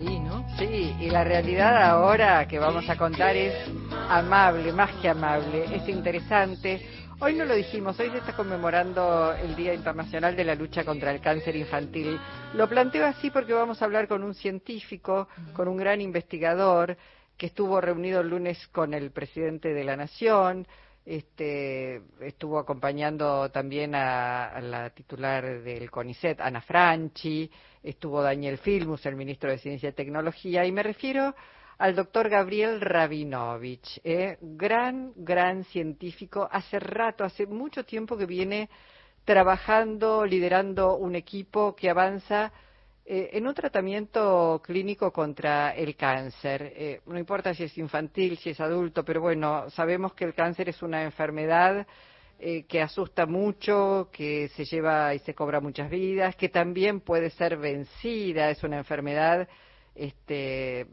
Sí, ¿no? Sí, y la realidad ahora que vamos a contar es amable, más que amable, es interesante. Hoy no lo dijimos, hoy se está conmemorando el Día Internacional de la Lucha contra el Cáncer Infantil. Lo planteo así porque vamos a hablar con un científico, con un gran investigador que estuvo reunido el lunes con el presidente de la Nación, este, estuvo acompañando también a, la titular del CONICET, Ana Franchi, estuvo Daniel Filmus, el ministro de Ciencia y Tecnología, y me refiero al doctor Gabriel Rabinovich, eh, gran, gran científico, hace rato, hace mucho tiempo que viene trabajando, liderando un equipo que avanza eh, en un tratamiento clínico contra el cáncer, eh, no importa si es infantil, si es adulto, pero bueno, sabemos que el cáncer es una enfermedad eh, que asusta mucho, que se lleva y se cobra muchas vidas, que también puede ser vencida, es una enfermedad, este,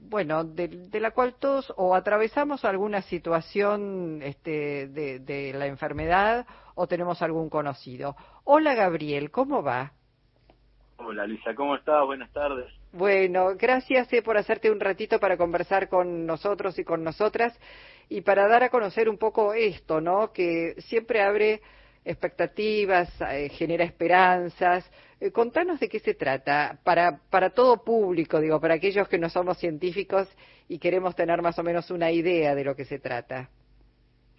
bueno, de, la cual todos o atravesamos alguna situación este, de, de la enfermedad o tenemos algún conocido. Hola Gabriel, ¿cómo va? Hola Luisa, ¿cómo estás? Buenas tardes. Bueno, gracias eh, por hacerte un ratito para conversar con nosotros y con nosotras y para dar a conocer un poco esto, ¿no? Que siempre abre expectativas, eh, genera esperanzas. Eh, contanos de qué se trata, para, para todo público, digo, para aquellos que no somos científicos y queremos tener más o menos una idea de lo que se trata.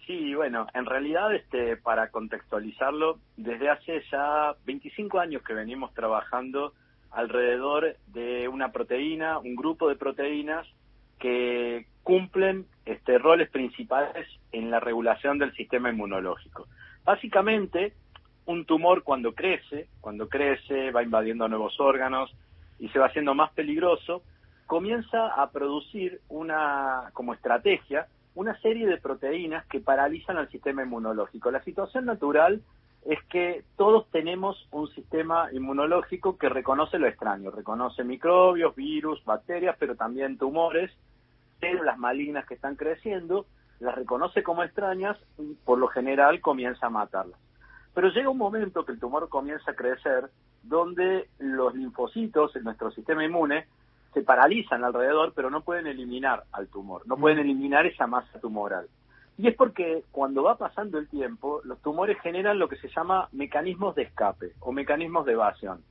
Sí, bueno, en realidad, este, para contextualizarlo, desde hace ya 25 años que venimos trabajando alrededor de una proteína, un grupo de proteínas que cumplen este, roles principales en la regulación del sistema inmunológico. Básicamente, un tumor cuando crece, cuando crece, va invadiendo nuevos órganos y se va haciendo más peligroso, comienza a producir una, como estrategia, una serie de proteínas que paralizan al sistema inmunológico. La situación natural es que todos tenemos un sistema inmunológico que reconoce lo extraño, reconoce microbios, virus, bacterias, pero también tumores, células malignas que están creciendo, las reconoce como extrañas y por lo general comienza a matarlas. Pero llega un momento que el tumor comienza a crecer donde los linfocitos en nuestro sistema inmune se paralizan alrededor, pero no pueden eliminar al tumor, no pueden mm. eliminar esa masa tumoral. Y es porque cuando va pasando el tiempo, los tumores generan lo que se llama mecanismos de escape o mecanismos de evasión.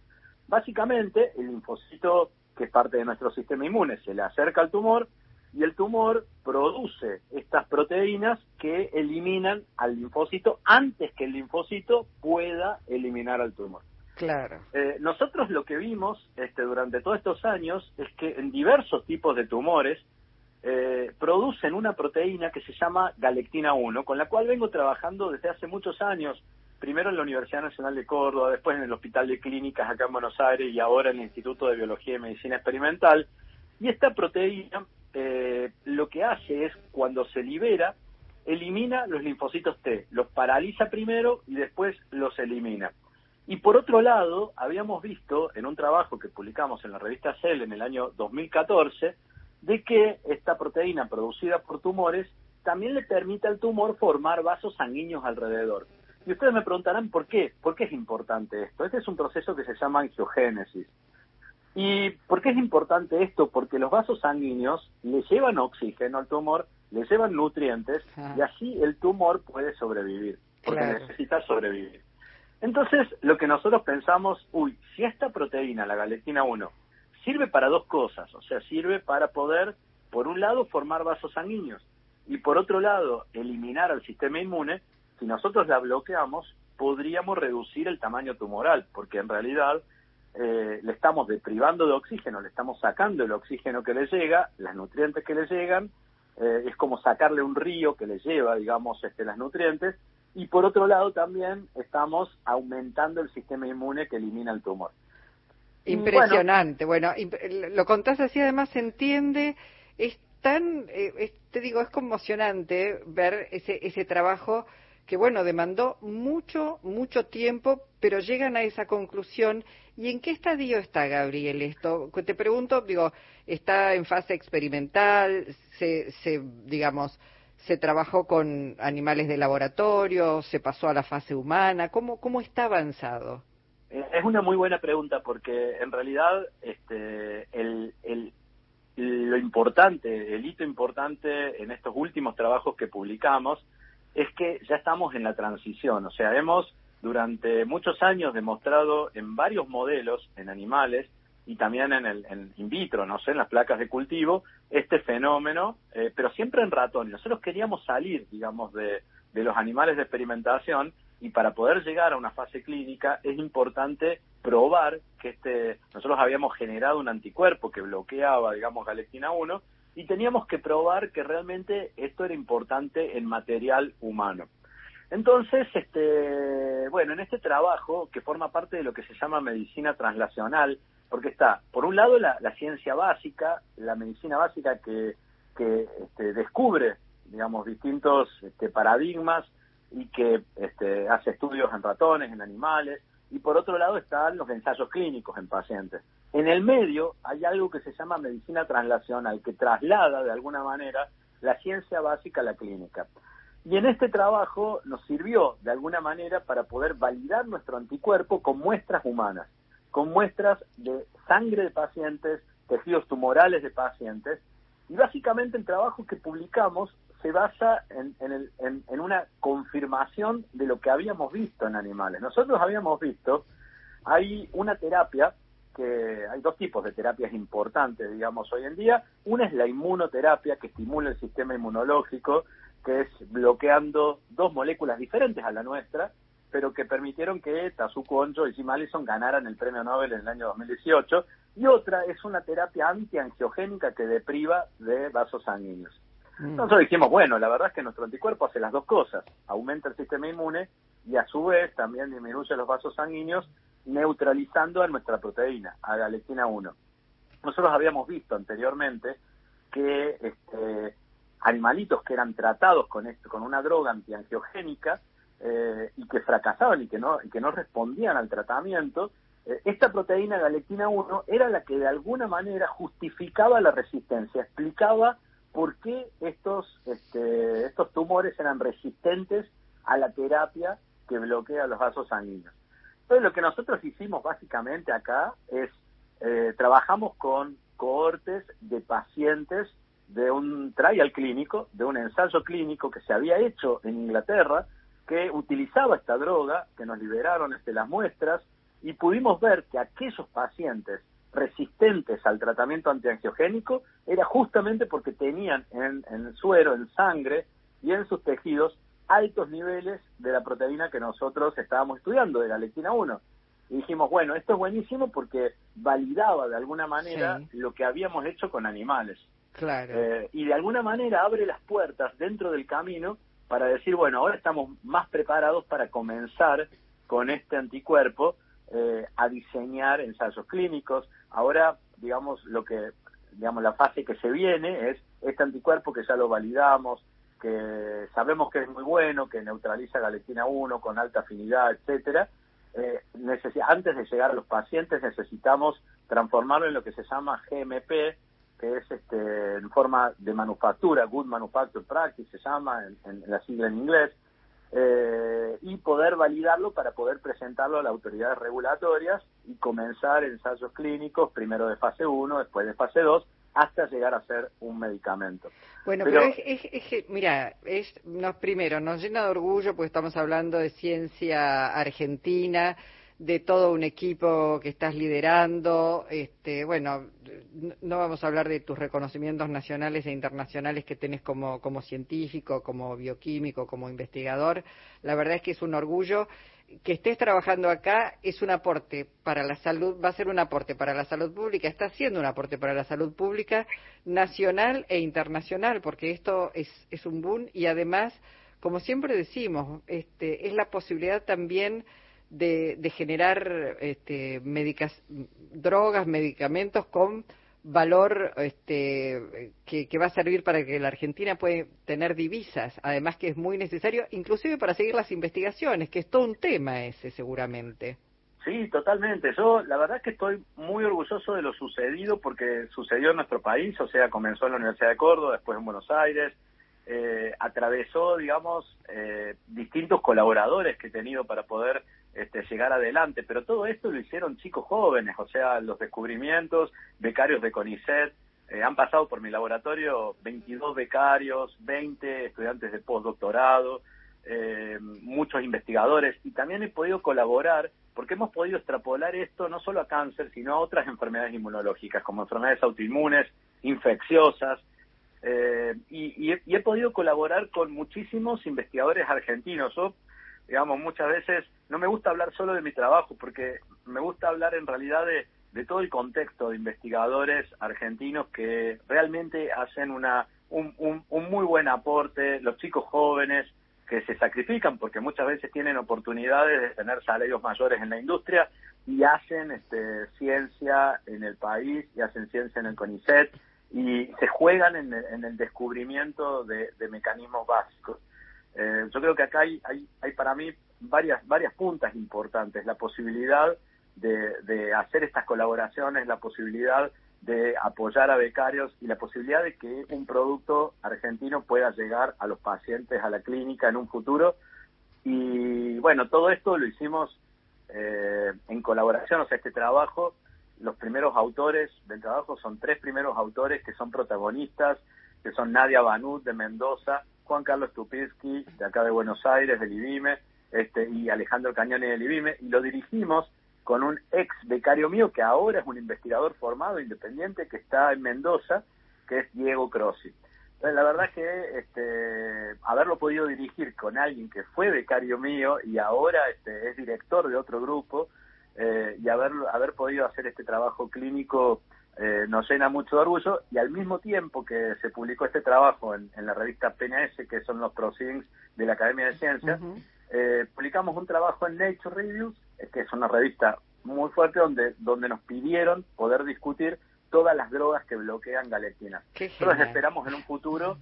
Básicamente, el linfocito, que es parte de nuestro sistema inmune, se le acerca al tumor y el tumor produce estas proteínas que eliminan al linfocito antes que el linfocito pueda eliminar al tumor. Claro. Eh, nosotros lo que vimos este, durante todos estos años es que en diversos tipos de tumores eh, producen una proteína que se llama galectina 1, con la cual vengo trabajando desde hace muchos años, primero en la Universidad Nacional de Córdoba, después en el Hospital de Clínicas acá en Buenos Aires y ahora en el Instituto de Biología y Medicina Experimental. Y esta proteína eh, lo que hace es, cuando se libera, elimina los linfocitos T, los paraliza primero y después los elimina. Y por otro lado, habíamos visto en un trabajo que publicamos en la revista Cell en el año 2014, de que esta proteína producida por tumores también le permite al tumor formar vasos sanguíneos alrededor. Y ustedes me preguntarán por qué, por qué es importante esto. Este es un proceso que se llama angiogénesis. ¿Y por qué es importante esto? Porque los vasos sanguíneos le llevan oxígeno al tumor, le llevan nutrientes y así el tumor puede sobrevivir, porque necesita sobrevivir. Entonces, lo que nosotros pensamos, uy, si esta proteína, la galetina 1, sirve para dos cosas, o sea, sirve para poder, por un lado, formar vasos sanguíneos y por otro lado, eliminar al sistema inmune, si nosotros la bloqueamos, podríamos reducir el tamaño tumoral, porque en realidad eh, le estamos deprivando de oxígeno, le estamos sacando el oxígeno que le llega, las nutrientes que le llegan, eh, es como sacarle un río que le lleva, digamos, este, las nutrientes, y por otro lado también estamos aumentando el sistema inmune que elimina el tumor. Impresionante. Bueno, lo contás así, además se entiende, es tan, eh, te digo, es conmocionante ver ese, ese trabajo que, bueno, demandó mucho, mucho tiempo, pero llegan a esa conclusión. ¿Y en qué estadio está, Gabriel, esto? Te pregunto, digo, ¿está en fase experimental? ¿Se, se digamos, se trabajó con animales de laboratorio, se pasó a la fase humana, ¿cómo, cómo está avanzado? Eh, es una muy buena pregunta porque en realidad este, el, lo importante, el hito importante en estos últimos trabajos que publicamos es que ya estamos en la transición, o sea, hemos durante muchos años demostrado en varios modelos, en animales y también en el in vitro, no sé, en las placas de cultivo, este fenómeno, eh, pero siempre en ratones. Nosotros queríamos salir, digamos, de, de los animales de experimentación y para poder llegar a una fase clínica es importante probar que este nosotros habíamos generado un anticuerpo que bloqueaba digamos galectina 1 y teníamos que probar que realmente esto era importante en material humano. Entonces, este, bueno, en este trabajo, que forma parte de lo que se llama medicina translacional, porque está, por un lado, la, ciencia básica, la medicina básica que, este, descubre, digamos, distintos este, paradigmas y que este, hace estudios en ratones, en animales, y por otro lado están los ensayos clínicos en pacientes. En el medio hay algo que se llama medicina translacional, que traslada de alguna manera la ciencia básica a la clínica. Y en este trabajo nos sirvió de alguna manera para poder validar nuestro anticuerpo con muestras humanas, con muestras de sangre de pacientes, tejidos tumorales de pacientes, y básicamente el trabajo que publicamos se basa en, una confirmación de lo que habíamos visto en animales. Nosotros habíamos visto, hay una terapia que hay dos tipos de terapias importantes, digamos, hoy en día. Una es la inmunoterapia, que estimula el sistema inmunológico, que es bloqueando dos moléculas diferentes a la nuestra, pero que permitieron que Tazuko Onjo y Jim Allison ganaran el premio Nobel en el año 2018. Y otra es una terapia antiangiogénica que depriva de vasos sanguíneos. Mm. Nosotros dijimos, bueno, la verdad es que nuestro anticuerpo hace las dos cosas, aumenta el sistema inmune y a su vez también disminuye los vasos sanguíneos neutralizando a nuestra proteína, a la lectina 1. Nosotros habíamos visto anteriormente que este, animalitos que eran tratados con esto, con una droga antiangiogénica eh, y que fracasaban y que no, y que no respondían al tratamiento, eh, esta proteína galectina 1 era la que de alguna manera justificaba la resistencia, explicaba por qué estos, este, estos tumores eran resistentes a la terapia que bloquea los vasos sanguíneos. Entonces lo que nosotros hicimos básicamente acá es, eh, trabajamos con cohortes de pacientes de un trial clínico, de un ensayo clínico que se había hecho en Inglaterra, que utilizaba esta droga, que nos liberaron este, las muestras, y pudimos ver que aquellos pacientes resistentes al tratamiento antiangiogénico era justamente porque tenían en, en suero, en sangre y en sus tejidos altos niveles de la proteína que nosotros estábamos estudiando, de la lectina 1. Y dijimos, bueno, esto es buenísimo porque validaba de alguna manera lo que habíamos hecho con animales. Claro. Eh, y de alguna manera abre las puertas dentro del camino para decir, bueno, ahora estamos más preparados para comenzar con este anticuerpo eh, a diseñar ensayos clínicos. Ahora, digamos, lo que, digamos, la fase que se viene es este anticuerpo que ya lo validamos, que sabemos que es muy bueno, que neutraliza la lectina 1 con alta afinidad, etcétera. Eh, antes de llegar a los pacientes necesitamos transformarlo en lo que se llama GMP, que es este, en forma de manufactura, Good Manufacture Practice se llama en la sigla en inglés, eh, y poder validarlo para poder presentarlo a las autoridades regulatorias y comenzar ensayos clínicos, primero de fase 1, después de fase 2, hasta llegar a ser un medicamento. Bueno, pero, es, es, mira, es, nos, primero, nos llena de orgullo porque estamos hablando de ciencia argentina, de todo un equipo que estás liderando. Este, bueno, no vamos a hablar de tus reconocimientos nacionales e internacionales que tenés como, como científico, como bioquímico, como investigador. La verdad es que es un orgullo que estés trabajando acá es un aporte para la salud, va a ser un aporte para la salud pública, está siendo un aporte para la salud pública nacional e internacional, porque esto es, es un boom y además, como siempre decimos, este, es la posibilidad también de, generar este, drogas, medicamentos con valor este, que, va a servir para que la Argentina pueda tener divisas, además que es muy necesario, inclusive para seguir las investigaciones, que es todo un tema ese seguramente. Sí, totalmente. Yo la verdad es que estoy muy orgulloso de lo sucedido porque sucedió en nuestro país, o sea, comenzó en la Universidad de Córdoba, después en Buenos Aires, eh, atravesó, digamos, eh, distintos colaboradores que he tenido para poder este, llegar adelante, pero todo esto lo hicieron chicos jóvenes, o sea, los descubrimientos, becarios de CONICET, eh, han pasado por mi laboratorio 22 becarios, 20 estudiantes de postdoctorado, eh, muchos investigadores. Y también he podido colaborar porque hemos podido extrapolar esto no solo a cáncer, sino a otras enfermedades inmunológicas como enfermedades autoinmunes, infecciosas, eh, y, he, podido colaborar con muchísimos investigadores argentinos. Yo, digamos, muchas veces no me gusta hablar solo de mi trabajo porque me gusta hablar en realidad de, todo el contexto de investigadores argentinos que realmente hacen una, un, un, muy buen aporte, los chicos jóvenes que se sacrifican porque muchas veces tienen oportunidades de tener salarios mayores en la industria y hacen este, ciencia en el país y hacen ciencia en el CONICET y se juegan en el, descubrimiento de, mecanismos básicos. Eh, yo creo que acá hay, hay, hay para mí varias, varias puntas importantes. La posibilidad de, hacer estas colaboraciones, la posibilidad de apoyar a becarios y la posibilidad de que un producto argentino pueda llegar a los pacientes, a la clínica en un futuro. Y bueno, todo esto lo hicimos eh, en colaboración, o sea, este trabajo, los primeros autores del trabajo son tres primeros autores que son protagonistas, que son Nadia Banut de Mendoza, Juan Carlos Tupinski de acá de Buenos Aires, del IBIME, este, y Alejandro Cañoni del IBIME, y lo dirigimos con un ex becario mío que ahora es un investigador formado independiente que está en Mendoza, que es Diego Crossi. Entonces, la verdad que este, haberlo podido dirigir con alguien que fue becario mío y ahora este, es director de otro grupo eh, y haber, haber podido hacer este trabajo clínico eh, nos llena mucho de orgullo y al mismo tiempo que se publicó este trabajo en, la revista PNS, que son los proceedings de la Academia de Ciencias, eh, publicamos un trabajo en Nature Reviews, eh, que es una revista muy fuerte donde, donde nos pidieron poder discutir todas las drogas que bloquean galectina. Nosotros esperamos en un futuro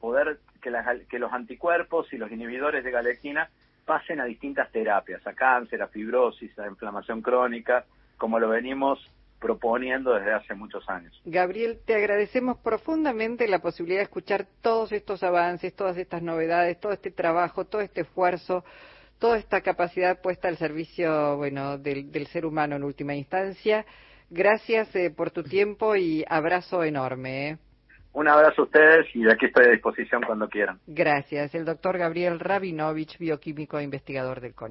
poder que, que los anticuerpos y los inhibidores de galectina pasen a distintas terapias, a cáncer, a fibrosis, a inflamación crónica, como lo venimos proponiendo desde hace muchos años. Gabriel, te agradecemos profundamente la posibilidad de escuchar todos estos avances, todas estas novedades, todo este trabajo, todo este esfuerzo, toda esta capacidad puesta al servicio, bueno, del, ser humano en última instancia. Gracias eh, por tu tiempo y abrazo enorme. Eh. Un abrazo a ustedes y aquí estoy a disposición cuando quieran. Gracias. El doctor Gabriel Rabinovich, bioquímico e investigador del CONICET.